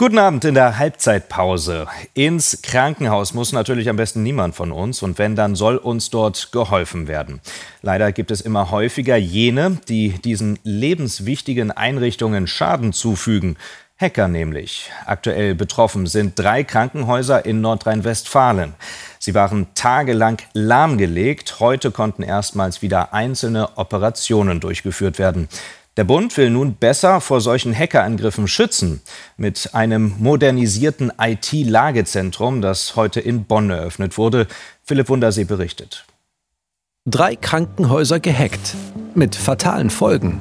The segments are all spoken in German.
Guten Abend in der Halbzeitpause. Ins Krankenhaus muss natürlich am besten niemand von uns und wenn, dann soll uns dort geholfen werden. Leider gibt es immer häufiger jene, die diesen lebenswichtigen Einrichtungen Schaden zufügen. Hacker nämlich. Aktuell betroffen sind drei Krankenhäuser in Nordrhein-Westfalen. Sie waren tagelang lahmgelegt. Heute konnten erstmals wieder einzelne Operationen durchgeführt werden. Der Bund will nun besser vor solchen Hackerangriffen schützen. Mit einem modernisierten IT-Lagezentrum, das heute in Bonn eröffnet wurde. Philipp Wundersee berichtet. Drei Krankenhäuser gehackt. Mit fatalen Folgen.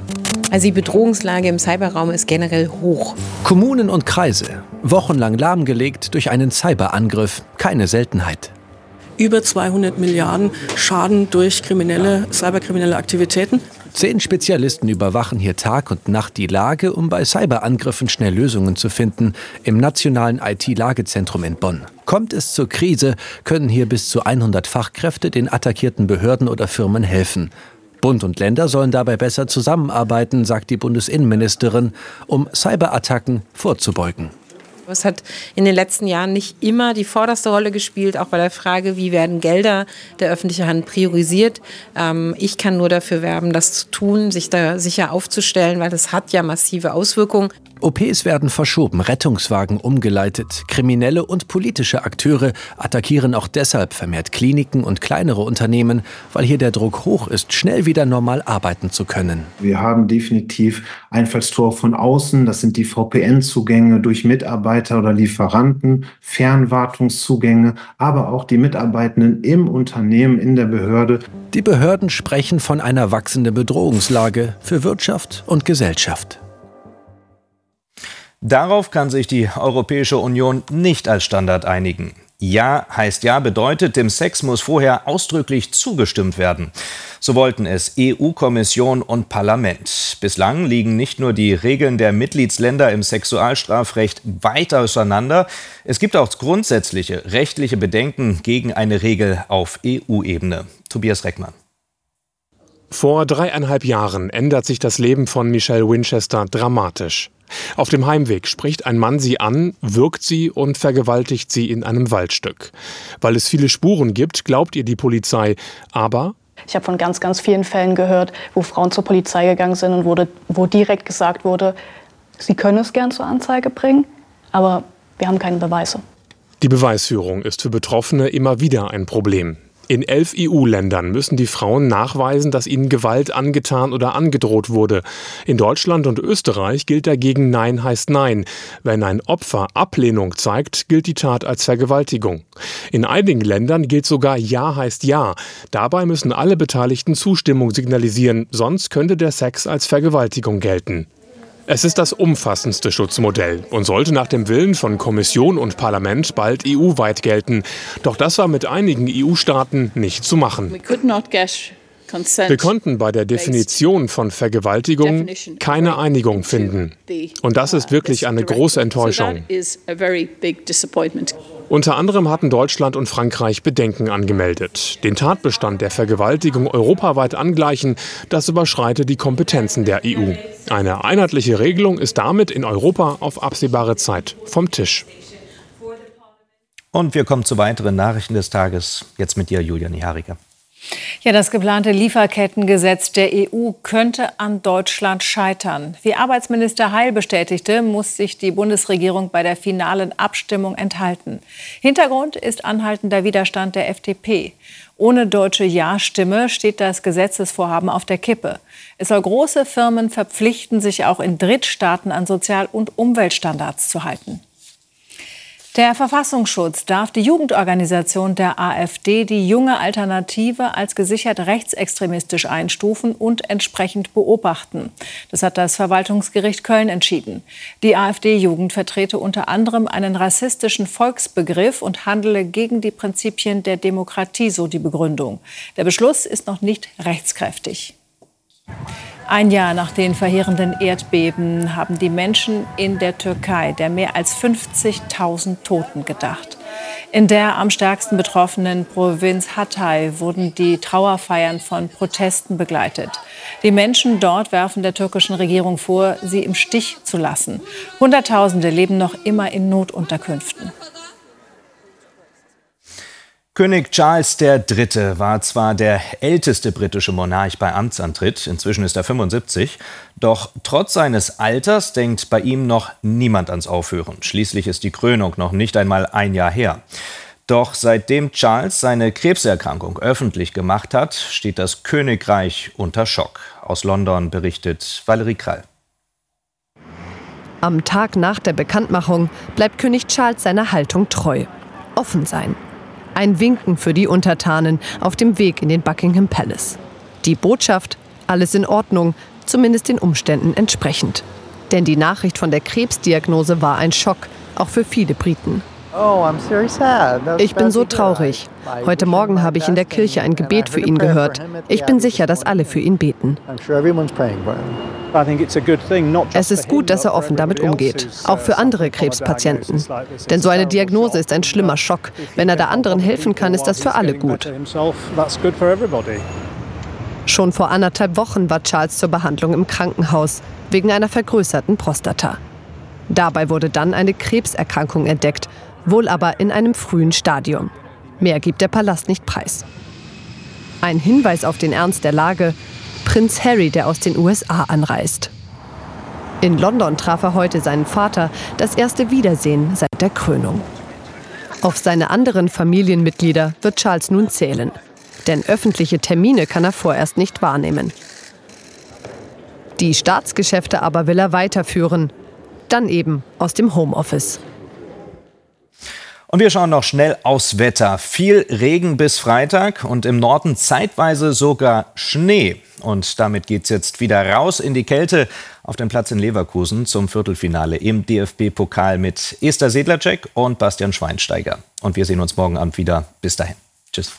Also die Bedrohungslage im Cyberraum ist generell hoch. Kommunen und Kreise, wochenlang lahmgelegt durch einen Cyberangriff. Keine Seltenheit über 200 Milliarden Schaden durch kriminelle, cyberkriminelle Aktivitäten. Zehn Spezialisten überwachen hier Tag und Nacht die Lage, um bei Cyberangriffen schnell Lösungen zu finden, im nationalen IT-Lagezentrum in Bonn. Kommt es zur Krise, können hier bis zu 100 Fachkräfte den attackierten Behörden oder Firmen helfen. Bund und Länder sollen dabei besser zusammenarbeiten, sagt die Bundesinnenministerin, um Cyberattacken vorzubeugen. Es hat in den letzten Jahren nicht immer die vorderste Rolle gespielt, auch bei der Frage, wie werden Gelder der öffentlichen Hand priorisiert. Ähm, ich kann nur dafür werben, das zu tun, sich da sicher aufzustellen, weil das hat ja massive Auswirkungen. OPs werden verschoben, Rettungswagen umgeleitet. Kriminelle und politische Akteure attackieren auch deshalb vermehrt Kliniken und kleinere Unternehmen, weil hier der Druck hoch ist, schnell wieder normal arbeiten zu können. Wir haben definitiv Einfallstore von außen. Das sind die VPN-Zugänge durch Mitarbeiter oder Lieferanten, Fernwartungszugänge, aber auch die Mitarbeitenden im Unternehmen, in der Behörde. Die Behörden sprechen von einer wachsenden Bedrohungslage für Wirtschaft und Gesellschaft. Darauf kann sich die Europäische Union nicht als Standard einigen. Ja heißt Ja bedeutet, dem Sex muss vorher ausdrücklich zugestimmt werden. So wollten es EU-Kommission und Parlament. Bislang liegen nicht nur die Regeln der Mitgliedsländer im Sexualstrafrecht weit auseinander, es gibt auch grundsätzliche rechtliche Bedenken gegen eine Regel auf EU-Ebene. Tobias Reckmann. Vor dreieinhalb Jahren ändert sich das Leben von Michelle Winchester dramatisch. Auf dem Heimweg spricht ein Mann sie an, wirkt sie und vergewaltigt sie in einem Waldstück. Weil es viele Spuren gibt, glaubt ihr die Polizei, aber ich habe von ganz, ganz vielen Fällen gehört, wo Frauen zur Polizei gegangen sind und wurde, wo direkt gesagt wurde, sie können es gern zur Anzeige bringen, aber wir haben keine Beweise. Die Beweisführung ist für Betroffene immer wieder ein Problem. In elf EU-Ländern müssen die Frauen nachweisen, dass ihnen Gewalt angetan oder angedroht wurde. In Deutschland und Österreich gilt dagegen Nein heißt Nein. Wenn ein Opfer Ablehnung zeigt, gilt die Tat als Vergewaltigung. In einigen Ländern gilt sogar Ja heißt Ja. Dabei müssen alle Beteiligten Zustimmung signalisieren, sonst könnte der Sex als Vergewaltigung gelten. Es ist das umfassendste Schutzmodell und sollte nach dem Willen von Kommission und Parlament bald EU-weit gelten. Doch das war mit einigen EU-Staaten nicht zu machen. Wir konnten bei der Definition von Vergewaltigung keine Einigung finden. Und das ist wirklich eine große Enttäuschung. Unter anderem hatten Deutschland und Frankreich Bedenken angemeldet. Den Tatbestand der Vergewaltigung europaweit angleichen, das überschreite die Kompetenzen der EU. Eine einheitliche Regelung ist damit in Europa auf absehbare Zeit vom Tisch. Und wir kommen zu weiteren Nachrichten des Tages. Jetzt mit dir, Julia Nihariger. Ja, das geplante Lieferkettengesetz der EU könnte an Deutschland scheitern. Wie Arbeitsminister Heil bestätigte, muss sich die Bundesregierung bei der finalen Abstimmung enthalten. Hintergrund ist anhaltender Widerstand der FDP. Ohne deutsche Ja-Stimme steht das Gesetzesvorhaben auf der Kippe. Es soll große Firmen verpflichten, sich auch in Drittstaaten an Sozial- und Umweltstandards zu halten. Der Verfassungsschutz darf die Jugendorganisation der AfD, die junge Alternative, als gesichert rechtsextremistisch einstufen und entsprechend beobachten. Das hat das Verwaltungsgericht Köln entschieden. Die AfD-Jugend vertrete unter anderem einen rassistischen Volksbegriff und handele gegen die Prinzipien der Demokratie, so die Begründung. Der Beschluss ist noch nicht rechtskräftig. Ein Jahr nach den verheerenden Erdbeben haben die Menschen in der Türkei der mehr als 50.000 Toten gedacht. In der am stärksten betroffenen Provinz Hatay wurden die Trauerfeiern von Protesten begleitet. Die Menschen dort werfen der türkischen Regierung vor, sie im Stich zu lassen. Hunderttausende leben noch immer in Notunterkünften. König Charles III. war zwar der älteste britische Monarch bei Amtsantritt, inzwischen ist er 75, doch trotz seines Alters denkt bei ihm noch niemand ans Aufhören. Schließlich ist die Krönung noch nicht einmal ein Jahr her. Doch seitdem Charles seine Krebserkrankung öffentlich gemacht hat, steht das Königreich unter Schock. Aus London berichtet Valerie Krall. Am Tag nach der Bekanntmachung bleibt König Charles seiner Haltung treu. Offen sein. Ein Winken für die Untertanen auf dem Weg in den Buckingham Palace. Die Botschaft, alles in Ordnung, zumindest den Umständen entsprechend. Denn die Nachricht von der Krebsdiagnose war ein Schock, auch für viele Briten. Oh, ich bin so traurig. Heute Morgen habe ich in der Kirche ein Gebet für ihn gehört. Ich bin sicher, dass alle für ihn beten. Es ist gut, dass er offen damit umgeht, auch für andere Krebspatienten. Denn so eine Diagnose ist ein schlimmer Schock. Wenn er da anderen helfen kann, ist das für alle gut. Schon vor anderthalb Wochen war Charles zur Behandlung im Krankenhaus wegen einer vergrößerten Prostata. Dabei wurde dann eine Krebserkrankung entdeckt wohl aber in einem frühen Stadium. Mehr gibt der Palast nicht preis. Ein Hinweis auf den Ernst der Lage, Prinz Harry, der aus den USA anreist. In London traf er heute seinen Vater, das erste Wiedersehen seit der Krönung. Auf seine anderen Familienmitglieder wird Charles nun zählen. Denn öffentliche Termine kann er vorerst nicht wahrnehmen. Die Staatsgeschäfte aber will er weiterführen. Dann eben aus dem Homeoffice. Und wir schauen noch schnell aufs Wetter. Viel Regen bis Freitag und im Norden zeitweise sogar Schnee. Und damit geht es jetzt wieder raus in die Kälte auf den Platz in Leverkusen zum Viertelfinale im DFB-Pokal mit Esther Sedlacek und Bastian Schweinsteiger. Und wir sehen uns morgen Abend wieder. Bis dahin. Tschüss.